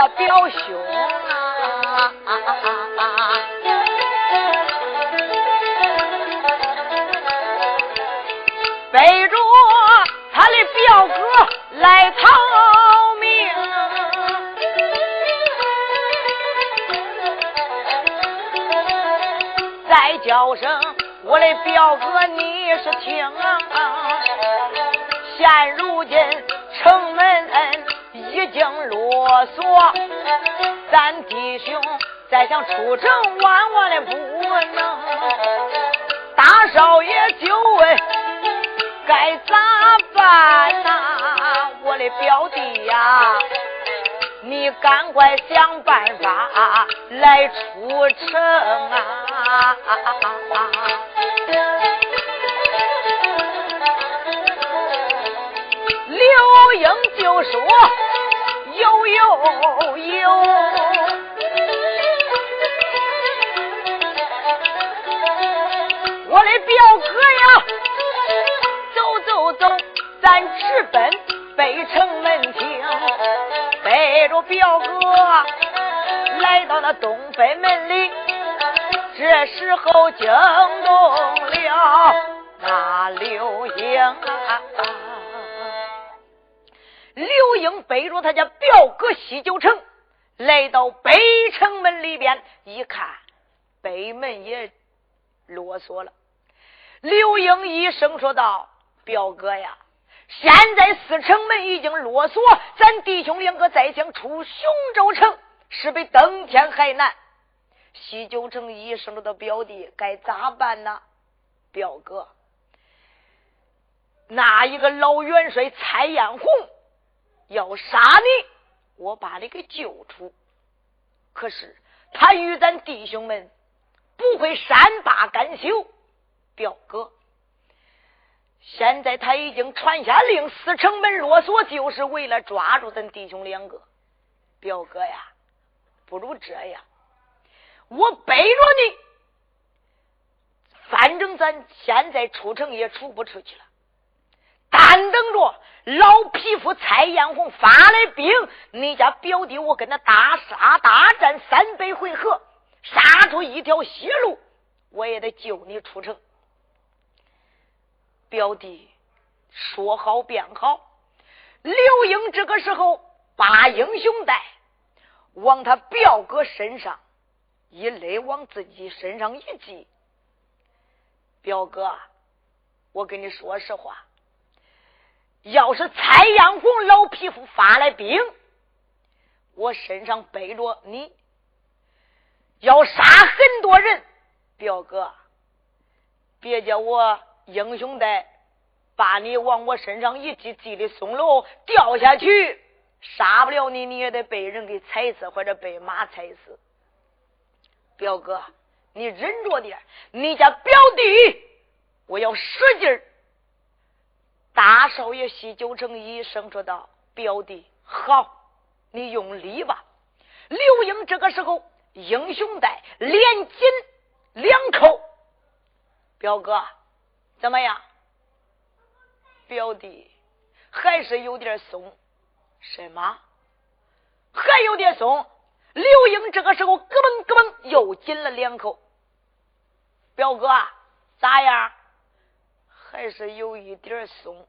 的表兄啊，背着他的表哥来逃命，再叫声我的表哥，你是听啊！现如今经啰嗦，咱弟兄再想出城，万万的不能。大少爷就问该咋办呐？我的表弟呀，你赶快想办法来出城啊！刘英就说：“悠悠，我的表哥呀，走走走，咱直奔北城门厅，背着表哥来到那东北门里，这时候惊动了那刘英啊。”刘英背着他家表哥西九城，来到北城门里边，一看北门也啰嗦了。刘英一声说道：“表哥呀，现在四城门已经啰嗦，咱弟兄两个再想出雄州城，是比登天还难。”西九城一声说道：“表弟，该咋办呢？”表哥，那一个老元帅蔡彦红。要杀你，我把你给救出。可是他与咱弟兄们不会善罢甘休，表哥。现在他已经传下令，四城门落锁，就是为了抓住咱弟兄两个。表哥呀，不如这样，我背着你，反正咱现在出城也出不出去了。单等着老匹夫蔡艳红发来兵，你家表弟我跟他大杀大战三百回合，杀出一条血路，我也得救你出城。表弟说好便好。刘英这个时候把英雄带往他表哥身上一勒，往自己身上一系。表哥，我跟你说实话。要是蔡阳红老匹夫发来兵，我身上背着你，要杀很多人。表哥，别叫我英雄带把你往我身上一系，系的松喽，掉下去，杀不了你，你也得被人给踩死，或者被马踩死。表哥，你忍着点，你家表弟，我要使劲儿。大少爷西九城一声说道：“表弟，好，你用力吧。”刘英这个时候英雄带连紧两扣，表哥怎么样？表弟还是有点松，什么？还有点松。刘英这个时候咯嘣咯嘣又紧了两口，表哥咋样？还是有一点松。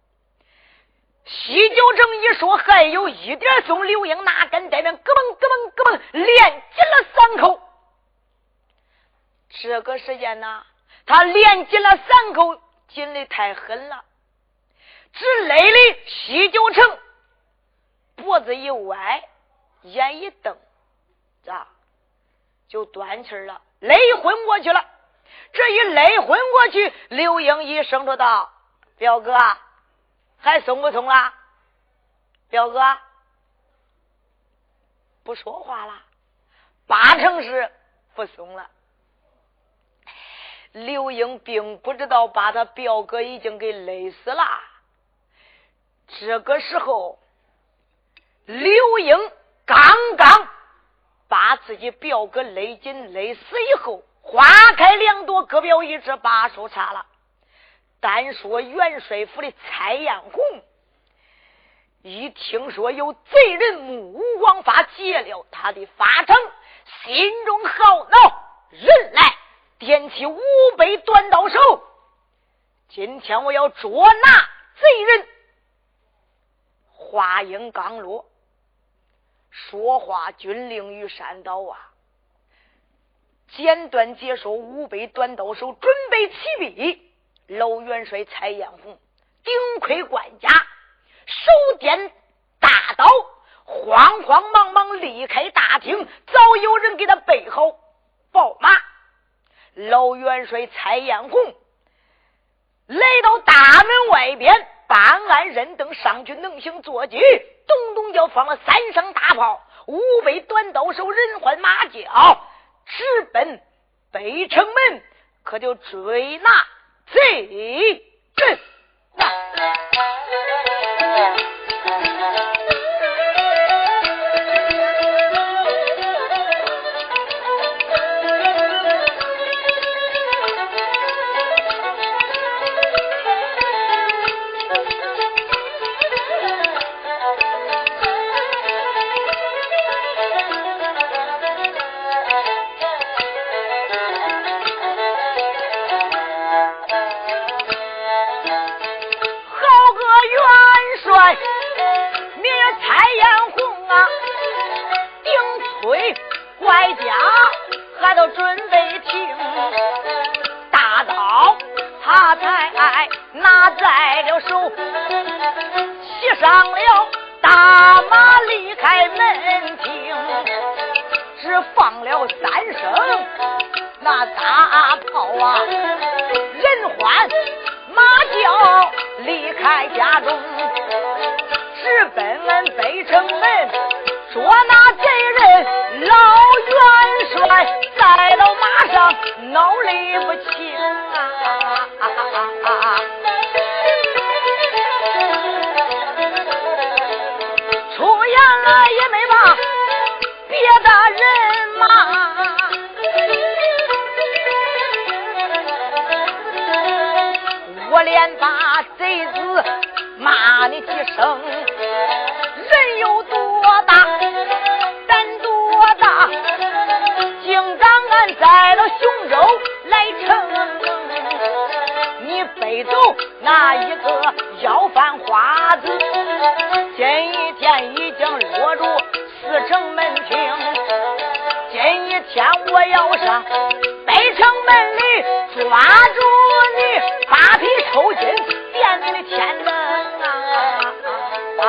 西九城一说还有一点松，刘英那根带边咯嘣咯嘣咯嘣连紧了三口。这个时间呢，他连紧了三口，紧的太狠了，只勒的西九城脖子一歪，眼一瞪，咋就断气了，勒昏过去了。这一勒昏过去，刘英一声说道：“表哥，还松不松了？表哥不说话了，八成是不松了。”刘英并不知道把他表哥已经给勒死了。这个时候，刘英刚刚把自己表哥勒紧勒死以后。花开两朵，各表一枝，把手插了。单说元帅府的蔡艳红，一听说有贼人目无王法劫了他的法场，心中好恼，人来点起五百短刀手。今天我要捉拿贼人。话音刚落，说话军令于山岛啊，简短解说五百短刀手准备起兵。老元帅蔡彦红顶盔贯甲。手点大刀，慌慌忙忙离开大厅。早有人给他备好宝马。老元帅蔡彦红来到大门外边，办案人等上去，能行坐骑，咚咚叫放了三声大炮，五百短刀手人唤马叫，直奔北城门，可就追那贼人。已经落入四城门庭今一天我要上北城门里抓住你扒皮抽筋电你的天灯啊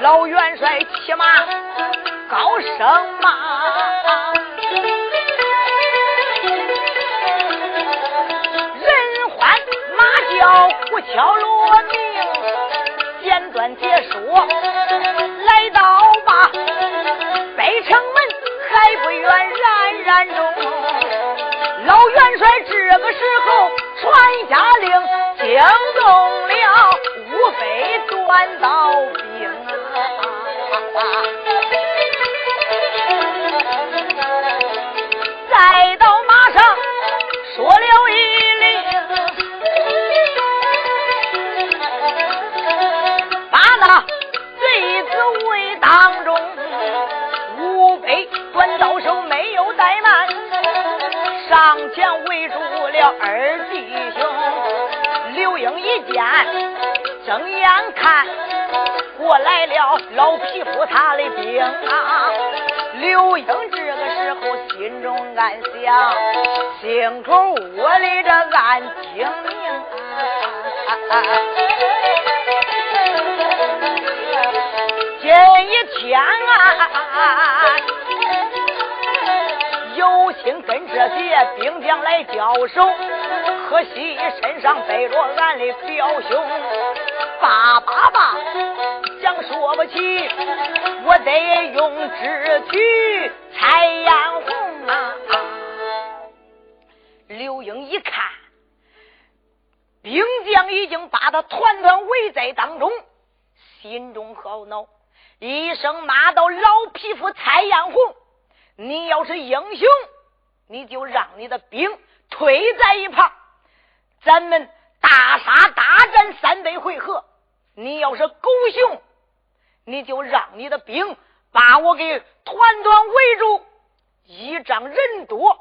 老元帅骑马高声骂有心跟这些兵将来交手可惜身上背着俺的表兄爸爸爸将说不起我得用智取才眼红啊刘英一看兵将已经把他团团围在当中心中好恼。一声骂到老匹夫蔡艳红。你要是英雄你就让你的兵退在一旁。咱们大杀大战三百回合你要是狗熊你就让你的兵把我给团团围住一仗人多。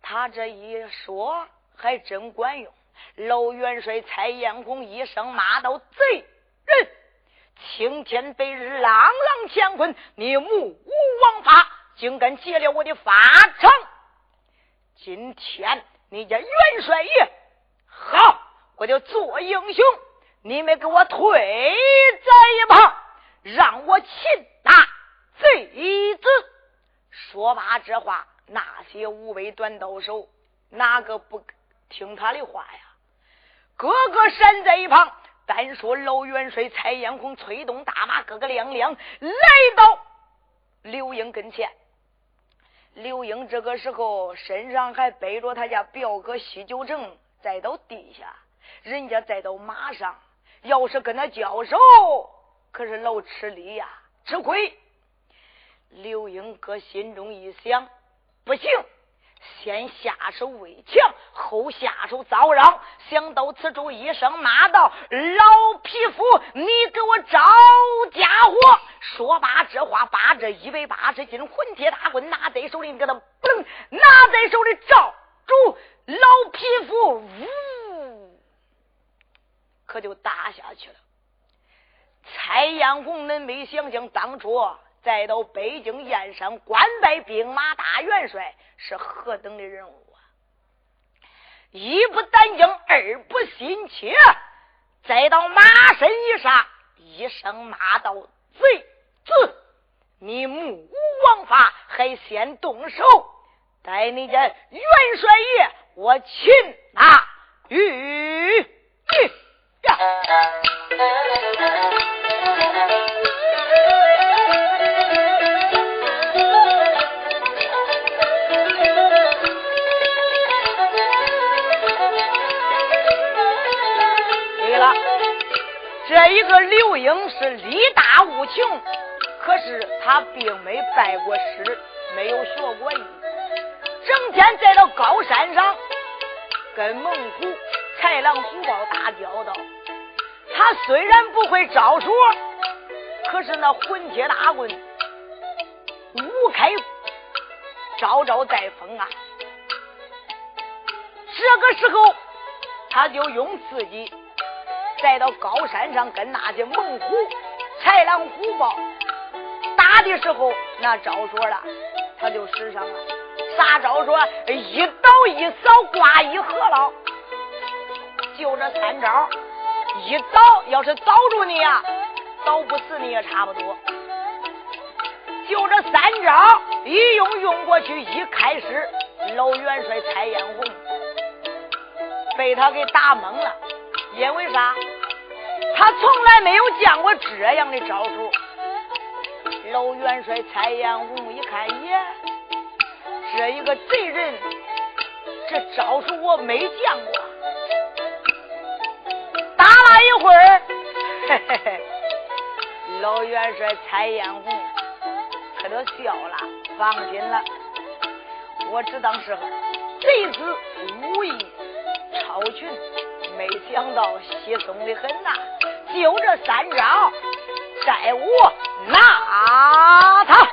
他这一说还真管用老元帅蔡艳红一声骂到贼人青天白日，朗朗乾坤，你目无王法，竟敢劫了我的法场！今天你家元帅爷，好，我就做英雄。你们给我退在一旁，让我擒拿贼子。”说罢这话，那些无畏短刀手哪个不听他的话呀？个个闪在一旁。单说老元帅蔡彦宏催动大马，个个亮亮来到刘英跟前。刘英这个时候身上还背着他家表哥西九城，再到地下，人家再到马上，要是跟他交手，可是老吃力呀，吃亏。刘英哥心中一想，不行。先下手为强，后下手遭殃。想到此处，一声骂道：“老匹夫，你给我招家伙！”说罢这话，把这一百八十斤混铁大棍拿在手里，给他嘣，拿在手里照住老匹夫，呜，可就打下去了。蔡艳红，恁没想想当初。再到北京燕山官拜兵马大元帅，是何等的人物啊！一不胆惊，二不心怯，再到马身一上，一声骂道：“贼子，你目无王法，还先动手！待你家元帅爷，我擒拿于呀！”这一个刘英是力大无穷，可是他并没拜过师，没有学过艺，整天在那高山上跟猛虎、豺狼、虎豹打交道。他虽然不会招数，可是那混铁大棍五开，招招带风啊！这个时候，他就用自己。再到高山上跟那些猛虎、豺狼、虎豹打的时候，那招数了，他就使上了。啥招数？一倒一扫挂一合牢，就这三招。一倒要是倒住你呀，倒不死你也差不多。就这三招一用用过去，一开始老元帅蔡彦宏被他给打懵了。因为啥？他从来没有见过这样的招数。老元帅蔡彦红一看，耶，这一个贼人，这招数我没见过。打了一会儿，嘿嘿嘿，老元帅蔡彦红可都笑了，放心了，我只当是贼子武艺超群。没想到稀松的很呐，就这三招，待我拿他。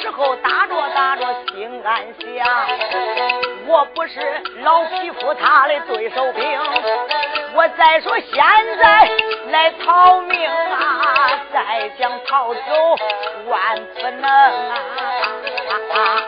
时候打着打着心暗想，我不是老匹夫他的对手兵。我再说现在来逃命啊，再想逃走万不能啊！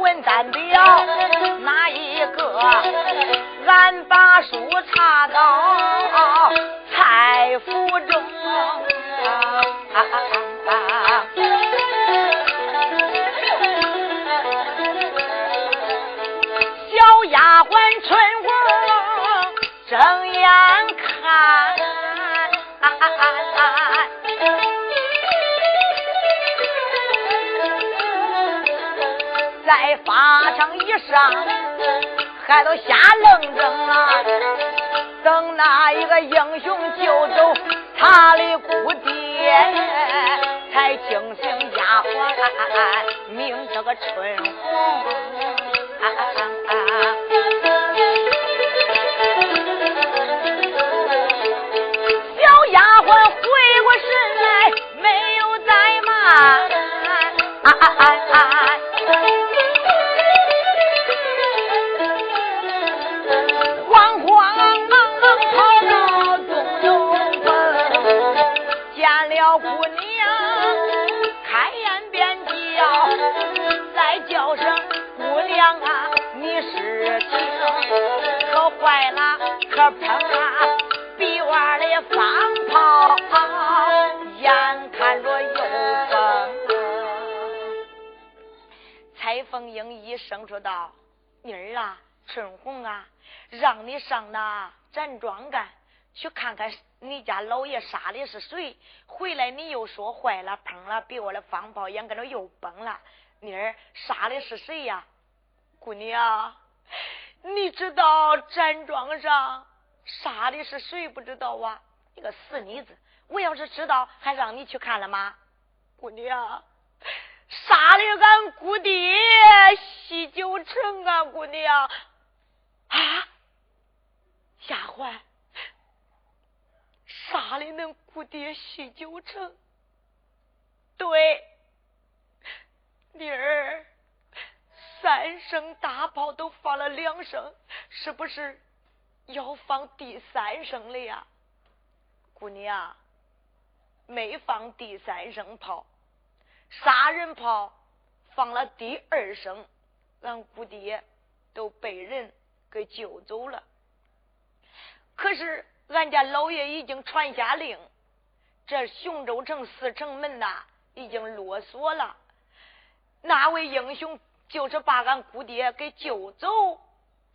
问咱爹发上一上，还都瞎愣怔啊！等那一个英雄救走他的姑爹，才惊醒丫鬟，命这个春红。小声说道：“妮儿啊，春红啊。”让你上那站庄干去看看你家老爷杀的是谁？回来你又说坏了，碰了比我的方炮眼跟着又崩了。妮儿杀的是谁呀？姑娘，你知道站庄上杀的是谁不知道啊？你个死妮子！我要是知道，还让你去看了吗？姑娘，杀的俺姑爹西九城啊！姑娘啊！丫鬟杀了恁姑爹西九城，对，妮儿三声大炮都放了两声，是不是要放第三声了呀？姑娘，没放第三声炮，杀人炮放了第二声，俺姑爹都被人给救走了。可是俺家老爷已经传下令，这雄州城四城门呐已经落锁了。那位英雄就是把俺姑爹给救走，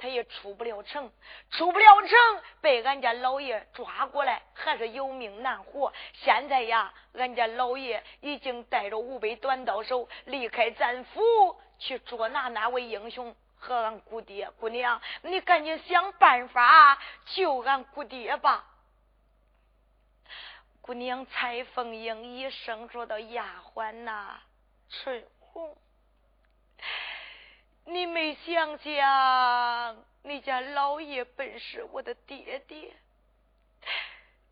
他也出不了城，出不了城，被俺家老爷抓过来，还是有命难活。现在呀，俺家老爷已经带着五百短刀手离开咱府，去捉拿那位英雄。和俺姑爹姑娘，你赶紧想办法救俺姑爹吧！姑娘蔡凤英一声说道：“丫鬟呐，春红，你没想想，你家老爷本是我的爹爹，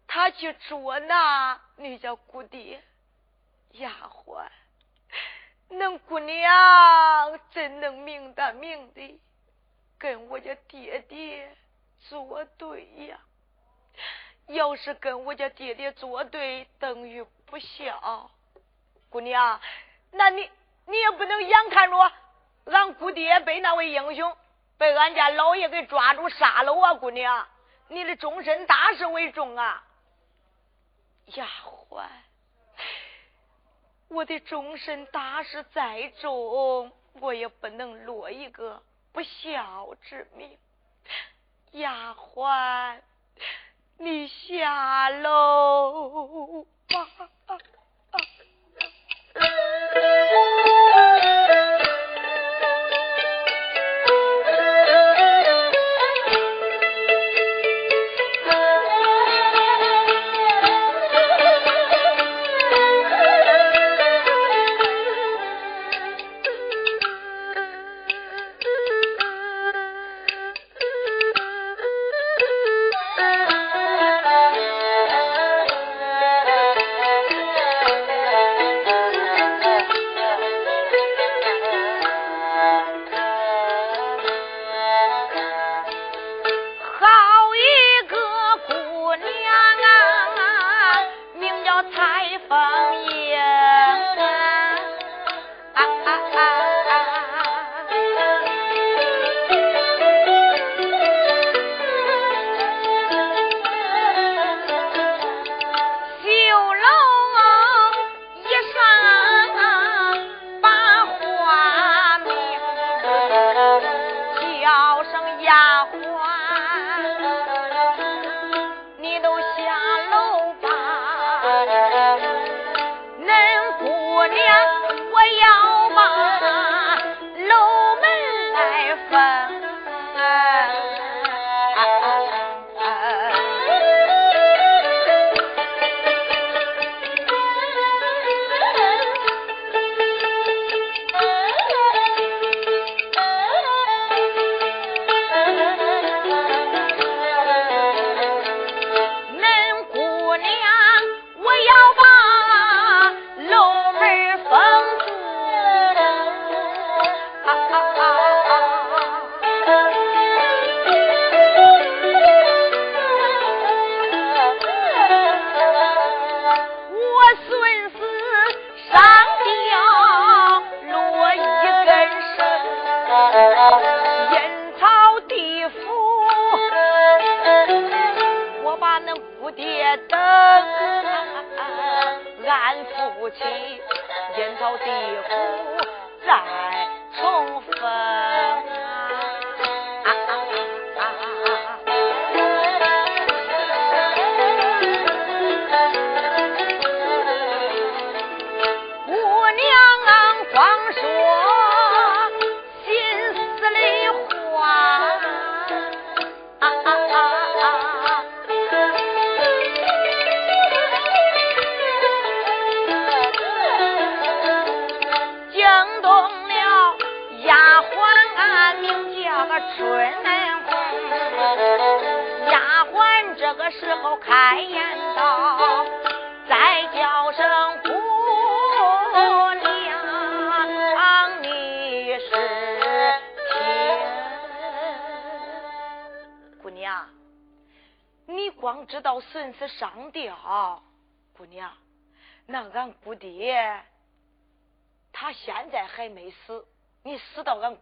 他去捉拿你家姑爹，丫鬟。”恁姑娘怎能明的明的跟我家爹爹作对呀？要是跟我家爹爹作对，等于不孝。姑娘，那你你也不能眼看着俺姑爹被那位英雄被俺家老爷给抓住杀了啊！姑娘，你的终身大事为重啊！丫鬟。我的终身大事再重，我也不能落一个不孝之名。丫鬟，你下楼吧。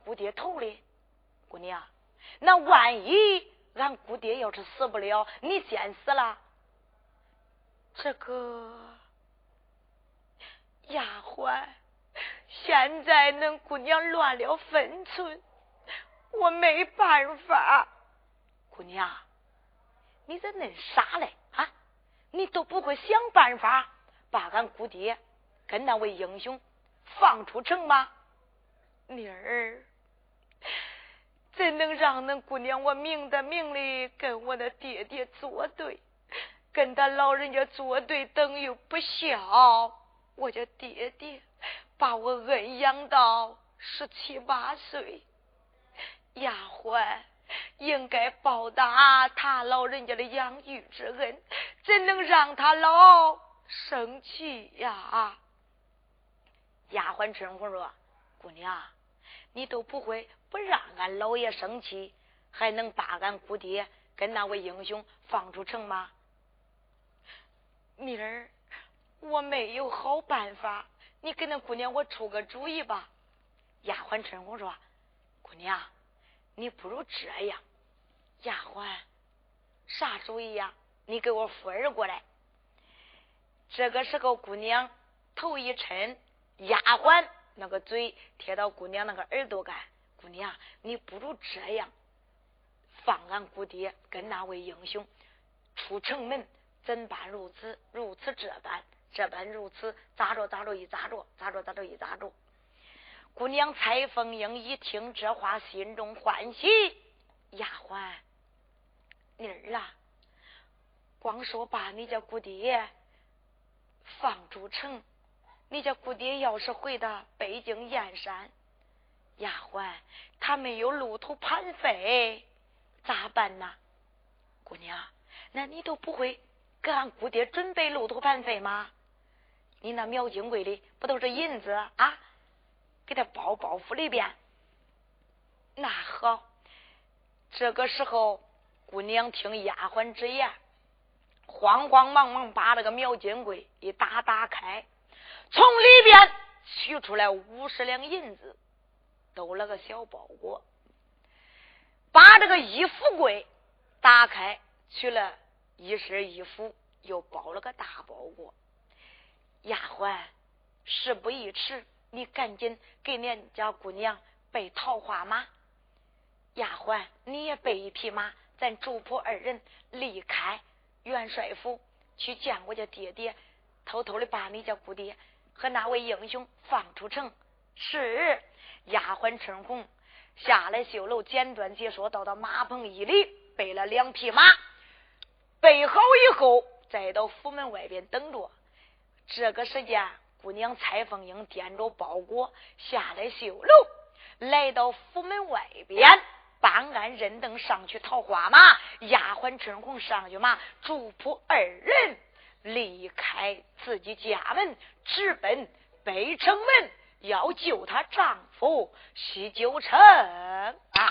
姑爹头里，姑娘，那万一。俺姑爹要是死不了，你先死了，这个丫鬟现在恁姑娘乱了分寸，我没办法。姑娘，你咋恁傻嘞？啊，你都不会想办法把俺姑爹跟那位英雄放出城吗？妮儿。怎能让恁姑娘我明的明里跟我的爹爹作对，跟他老人家作对等于不孝。我家爹爹把我恩养到十七八岁，丫鬟应该报答他老人家的养育之恩，怎能让他老生气呀？丫鬟春红说：“姑娘，你都不会。”不让俺老爷生气，还能把俺姑爹跟那位英雄放出城吗？妮儿，我没有好办法，你给那姑娘我出个主意吧。丫鬟春红说：“姑娘，你不如这样。”丫鬟，啥主意呀？你给我扶儿过来。这个时候，姑娘头一沉，丫鬟那个嘴贴到姑娘那个耳朵干。姑娘，你不如这样，放俺姑爹跟那位英雄出城门，怎般如此？如此这般，这般如此，咋着咋着一咋着，咋着咋着一咋着。姑娘蔡凤英一听这话，心中欢喜。丫鬟，妮儿啊，光说把你家姑爹放出城，你家姑爹要是回到北京燕山。丫鬟，他没有路途盘费，咋办呢？姑娘，那你都不会给俺姑爹准备路途盘费吗？你那苗金柜里不都是银子啊？给他包包袱里边。那好，这个时候，姑娘听丫鬟之言，慌慌忙忙把这个苗金柜一打打开，从里边取出来五十两银子。兜了个小包裹，把这个衣服柜打开，取了一身衣服，又包了个大包裹。丫鬟，事不宜迟，你赶紧给恁家姑娘备桃花马。丫鬟，你也备一匹马，咱主仆二人离开元帅府，去见我家爹爹，偷偷的把你家姑爹和那位英雄放出城。是。丫鬟春红下来绣楼，简短解说，到到马棚一里，备了两匹马，备好以后，再到府门外边等着。这个时间，姑娘蔡凤英掂着包裹下来绣楼，来到府门外边，办案人等上去桃花马，丫鬟春红上去马，主仆二人离开自己家门，直奔北城门。要救她丈夫西九城啊！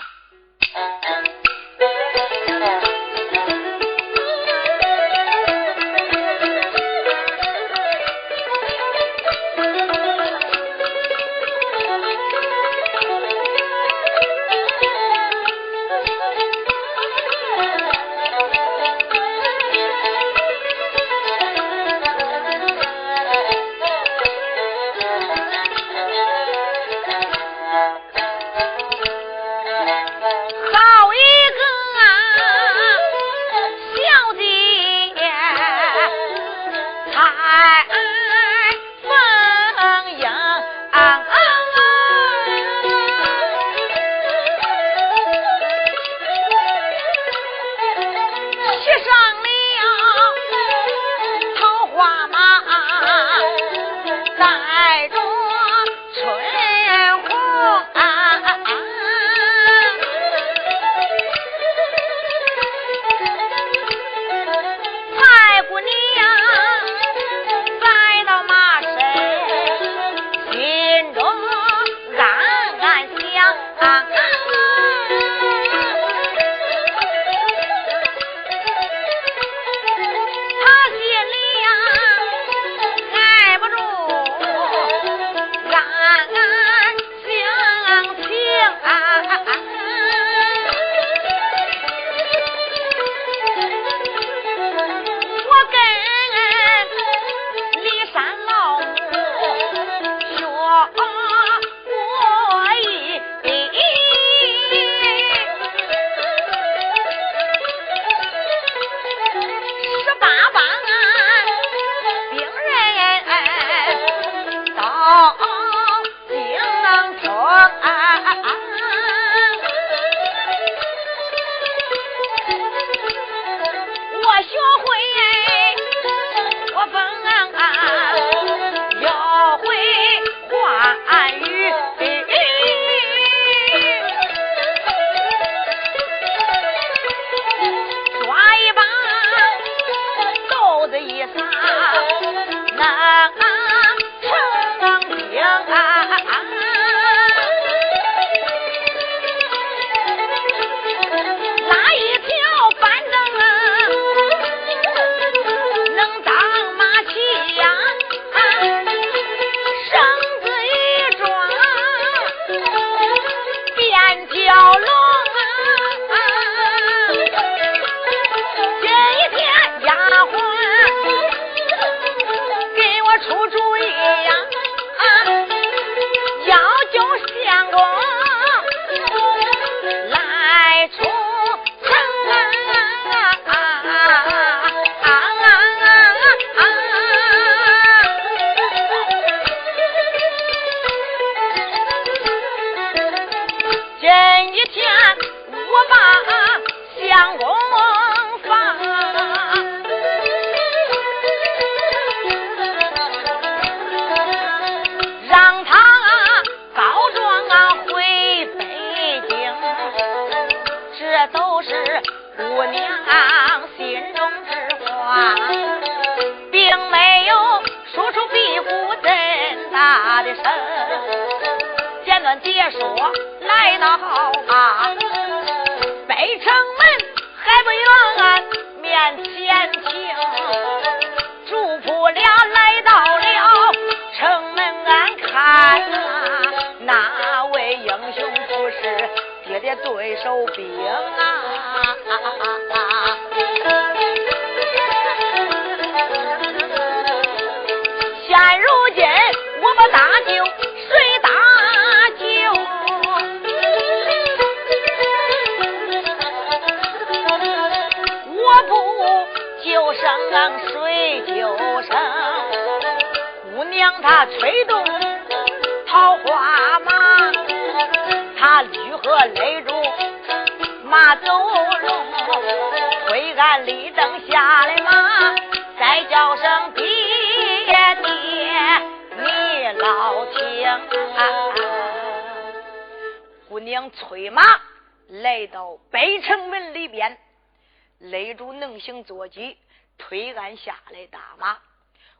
勒住能行坐骑，推鞍下来打马。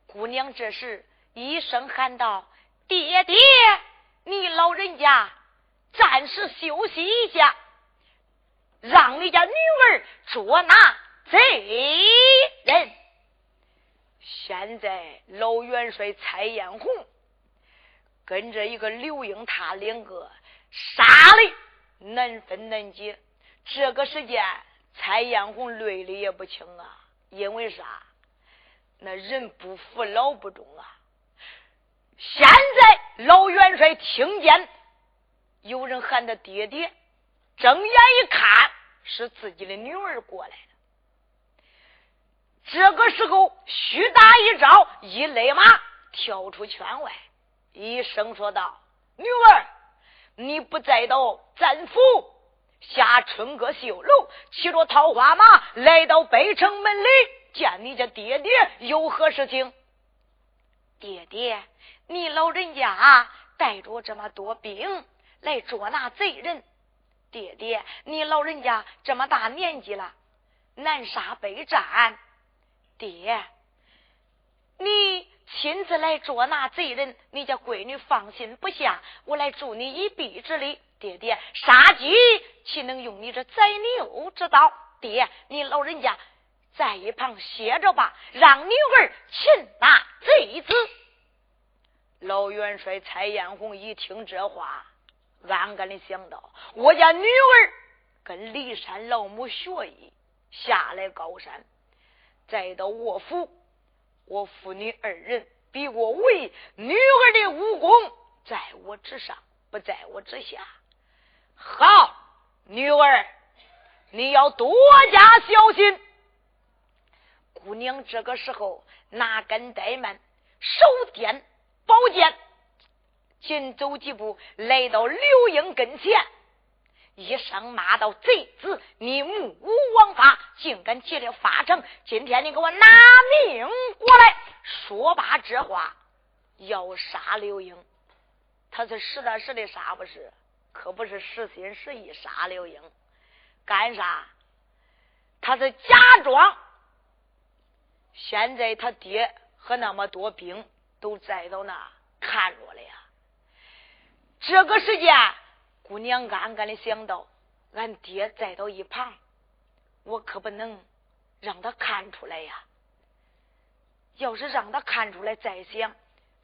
姑娘这时一声喊道：“爹爹，你老人家暂时休息一下，让你家女儿捉拿贼人。”现在老元帅蔡艳红跟着一个刘英，他两个。杀的难分难解，这个时间蔡艳红累的也不轻啊，因为啥？那人不服老不忠啊！现在老元帅听见有人喊他爹爹，睁眼一看是自己的女儿过来了。这个时候，虚打一招，一勒马跳出圈外，一声说道：“女儿。”你不再到战府下春阁绣楼，骑着桃花马来到北城门里见你家爹爹，有何事情？爹爹，你老人家带着这么多兵来捉拿贼人。爹爹，你老人家这么大年纪了，南沙北战，爹，你。亲自来捉拿贼人，你家闺女放心不下。我来助你一臂之力，爹爹，杀鸡岂能用你这宰牛之刀？爹，你老人家在一旁歇着吧，让女儿擒拿贼子。老元帅蔡艳红一听这话，暗暗的想到：我家女儿跟骊山老母学艺，下来高山，再到卧府。我父女二人比我为女儿的武功在我之上，不在我之下。好，女儿，你要多加小心。姑娘这个时候哪敢怠慢，手掂宝剑，紧走几步来到刘英跟前。一声骂道：“贼子，你目无王法，竟敢劫了法场！今天你给我拿命过来！”说罢这话，要杀刘英，他是实打实的杀，不是？可不是实心实意杀刘英，干啥？他是假装现在他爹和那么多兵都在到那看着了呀。这个时间，姑娘暗暗的想到，俺爹在到一旁，我可不能让他看出来呀。要是让他看出来，再想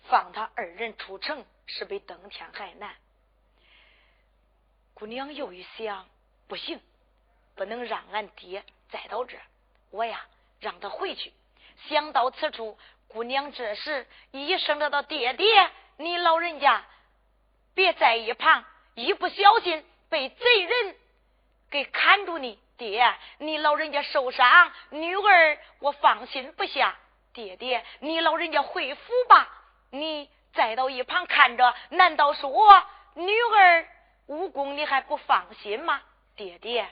放他二人出城，是比登天还难。姑娘又一想，不行，不能让俺爹再到这，我呀让他回去。想到此处，姑娘这时一声的道：“爹爹，你老人家。”别在一旁，一不小心被贼人给砍住你。爹，你老人家受伤，女儿我放心不下。爹爹，你老人家回府吧，你再到一旁看着，难道说女儿武功你还不放心吗？爹爹，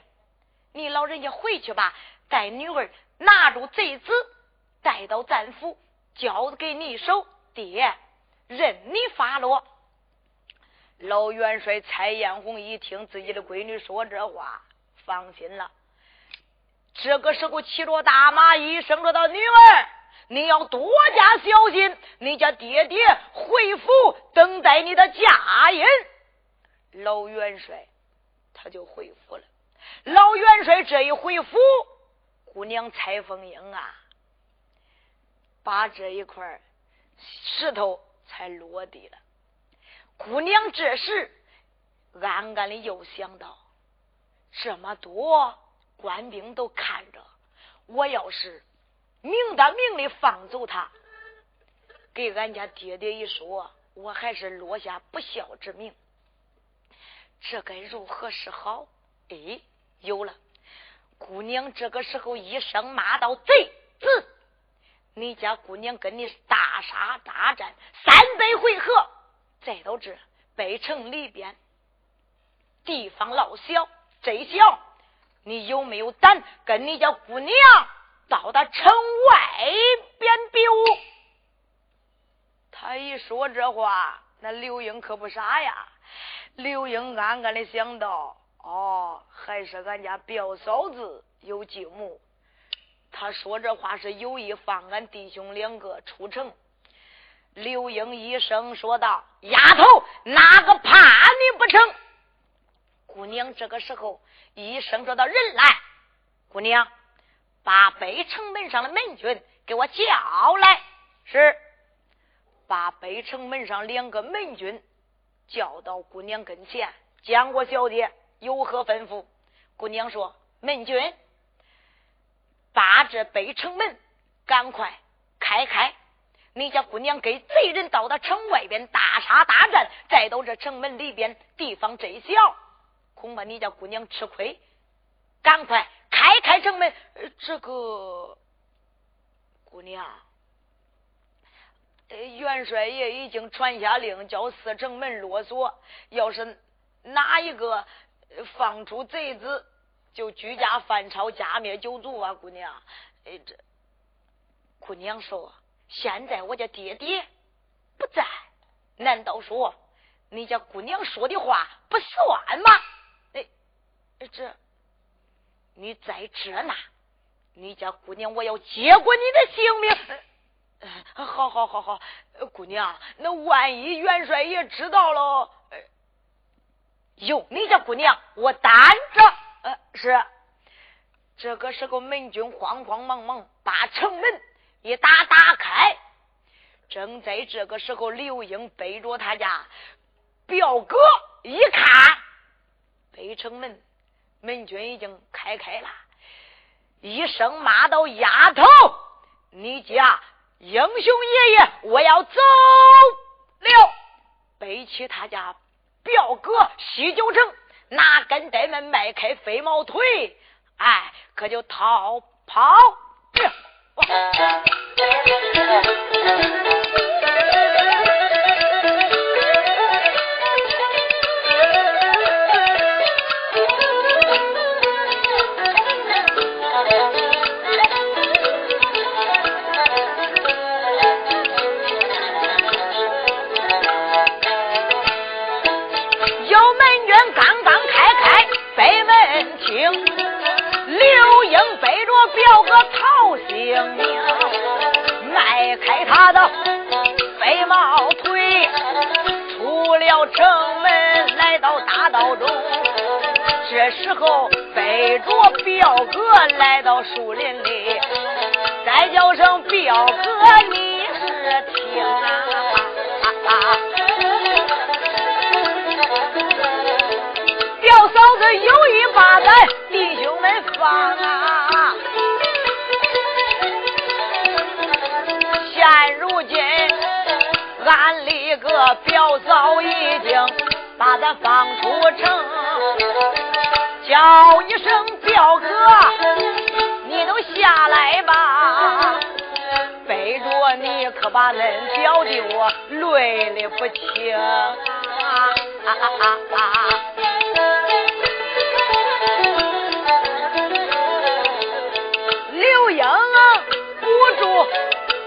你老人家回去吧，带女儿拿住贼子，带到咱府，交给你手。爹，任你发落。老元帅蔡艳红一听自己的闺女说这话，放心了。这个时候骑着大马，一声说道：“女儿，你要多加小心，你家爹爹回府等待你的嫁姻。”老元帅他就回府了。老元帅这一回府，姑娘蔡凤英啊，把这一块石头才落地了。姑娘这时暗暗的又想到：这么多官兵都看着，我要是明打明的放走他，给俺家爹爹一说，我还是落下不孝之名，这该如何是好？哎，有了！姑娘这个时候一声骂道：“贼子！你家姑娘跟你大杀大战三百回合！”再到这北城里边，地方老小，贼小，你有没有胆跟你家姑娘到达城外边比武？他一说这话，那刘英可不傻呀。刘英暗暗的想到：哦，还是俺家表嫂子有计谋。他说这话是有意放俺弟兄两个出城。刘英一声说道：“丫头，哪个怕你不成？”姑娘这个时候一声说道：“人来！”姑娘把北城门上的门军给我叫来。是，把北城门上两个门军叫到姑娘跟前。江国小姐有何吩咐？姑娘说：“门军，把这北城门赶快开开。”你家姑娘跟贼人到了城外边大杀大战，再到这城门里边地方真小，恐怕你家姑娘吃亏。赶快开开城门！这个姑娘，元帅爷已经传下令，叫四城门落锁。要是哪一个放出贼子，就居家反抄，家灭九族啊！姑娘，哎，这姑娘说。现在我家爹爹不在，难道说你家姑娘说的话不算吗？哎，这你在这呢？你家姑娘，我要接过你的性命。好好好好，姑娘，那万一元帅爷知道了，哟，你家姑娘，我担着。呃，是这个时候，门军慌慌忙忙把城门。一打打开，正在这个时候，刘英背着他家表哥一看，北城门门军已经开开了，一声骂道：“丫头，你家英雄爷爷，我要走了！”背起他家表哥西九城，拿根带门迈开飞毛腿，哎，可就逃跑。英背着表哥逃性命。他的飞毛腿，出了城门，来到大道中。这时候背着表哥来到树林里，再叫声表哥，你是听啊！表嫂子有意把咱弟兄们放啊！俺李个表嫂已经把咱放出城。叫一声表哥，你都下来吧！背着你可把恁表弟我累的不轻啊！刘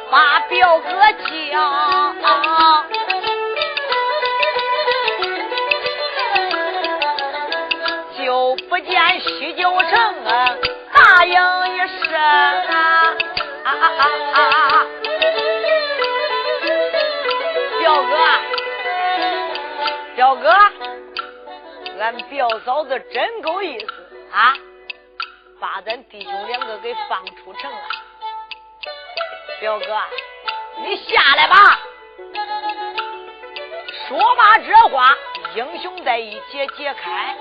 把表哥叫就。不见西九城啊，答应一声啊啊啊啊！表哥，表哥，俺表嫂子真够意思啊，把咱弟兄两个给放出城了。表哥，你下来吧。说罢这话，英雄带一解解开。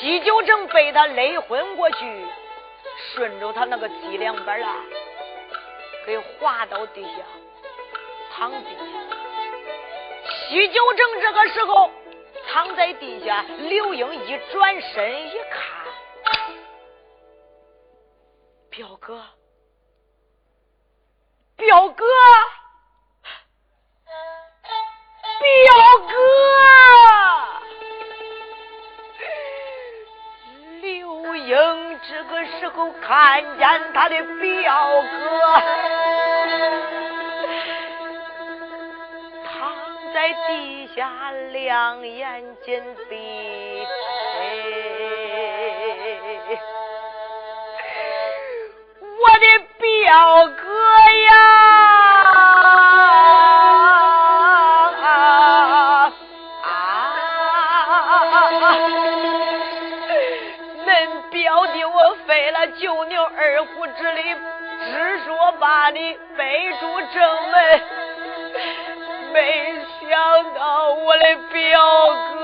西九城被他勒昏过去，顺着他那个脊梁板啊，给滑到地下，躺地下。西九城这个时候躺在地下，刘英一转身一看，表哥，表哥，表哥。刘英这个时候看见他的表哥躺在地下，两眼紧闭。我的表哥二虎之力，只说把你背出正门，没想到我的表哥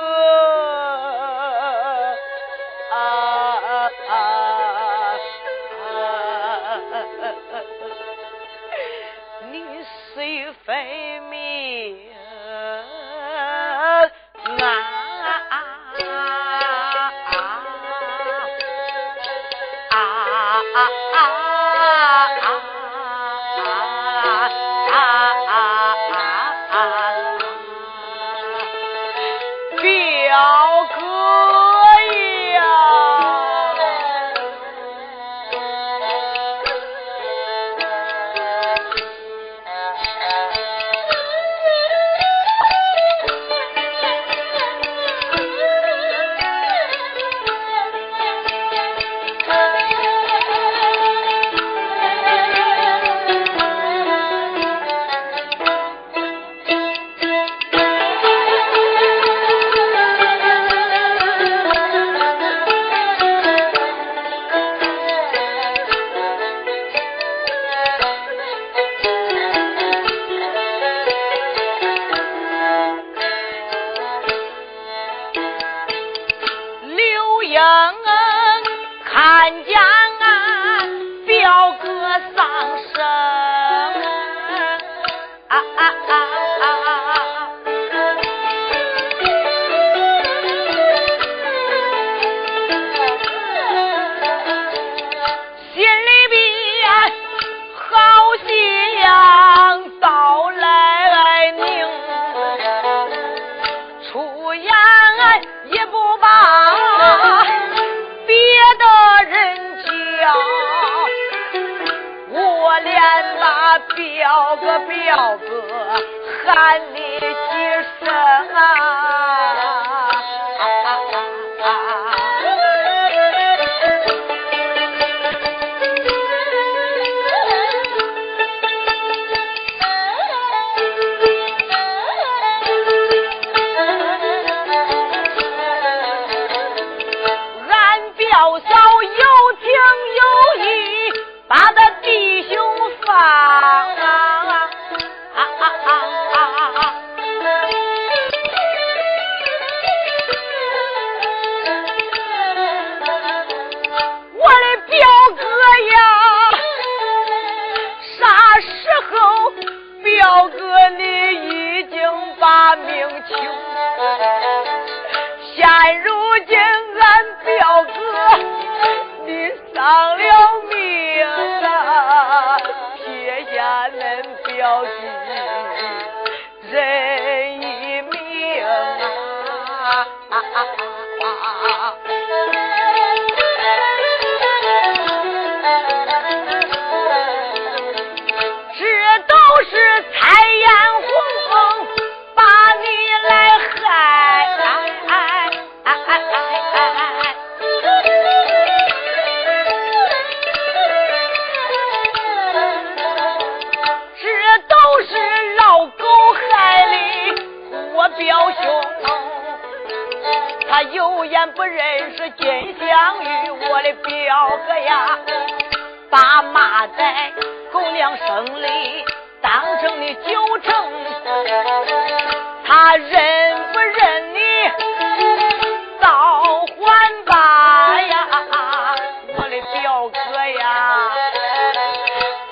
眼不认识金镶玉，我的表哥呀，把马在狗娘生里当成你九成，他认不认你倒还吧呀？我的表哥呀，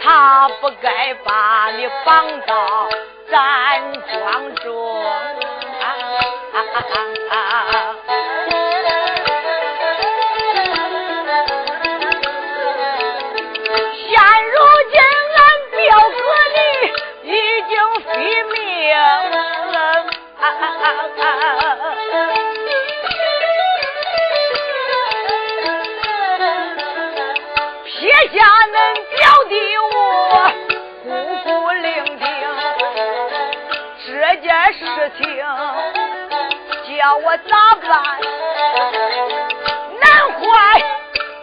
他不该把你绑到咱庄中。撇下恁表弟我孤苦伶仃，这件事情叫我咋办？难怪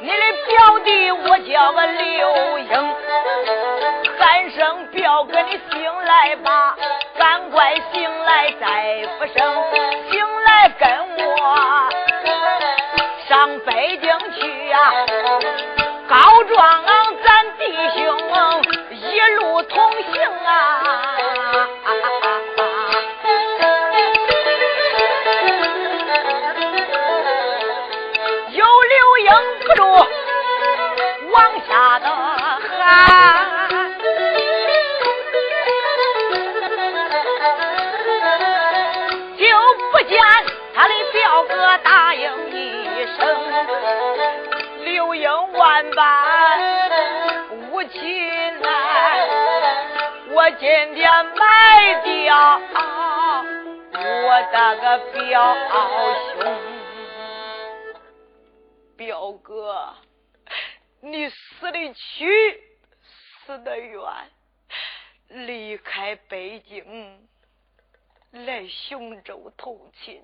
你的表弟我叫个刘英，喊声表哥你醒来吧。赶快醒来再不生，醒来跟我上北京去呀，告状今天卖掉我的个表兄，表哥，你死的去，死的远，离开北京来雄州投亲，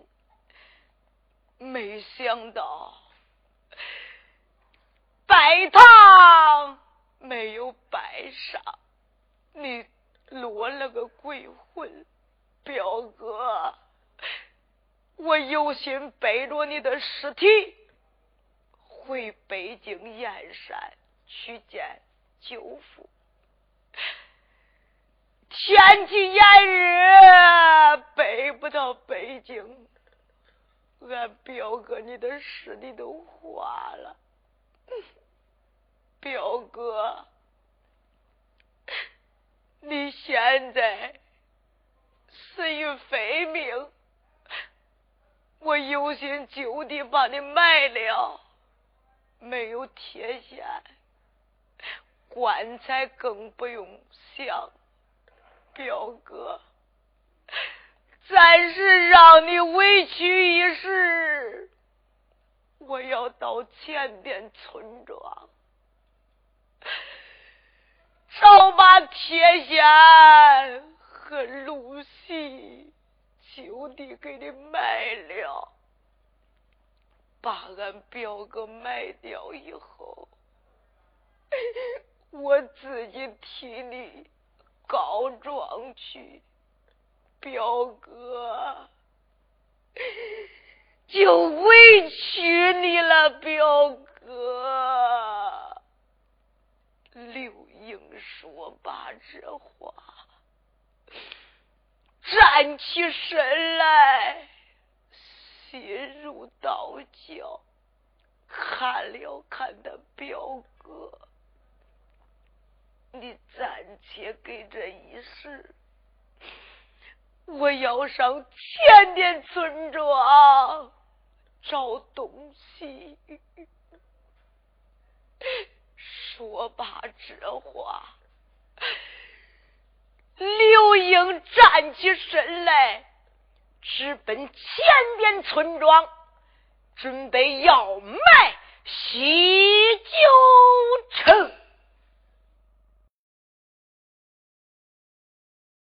没想到拜堂没有拜上，你。落了个鬼魂，表哥，我有心背着你的尸体回北京燕山去见舅父。天气炎热，背不到北京，俺表哥你的尸体都化了，表哥。你现在死于非命，我有心就地把你埋了，没有铁线，棺材更不用想。表哥，暂时让你委屈一时，我要到前边村庄。早把铁线和露西就地给你埋了，把俺表哥卖掉以后，我自己替你告状去，表哥。就委屈你了，表哥。刘。英说罢这话，站起身来，心如刀绞，看了看他表哥，你暂且给这一时，我要上前店村庄找东西。说罢这话刘英站起身来直奔前边村庄准备要卖西九城。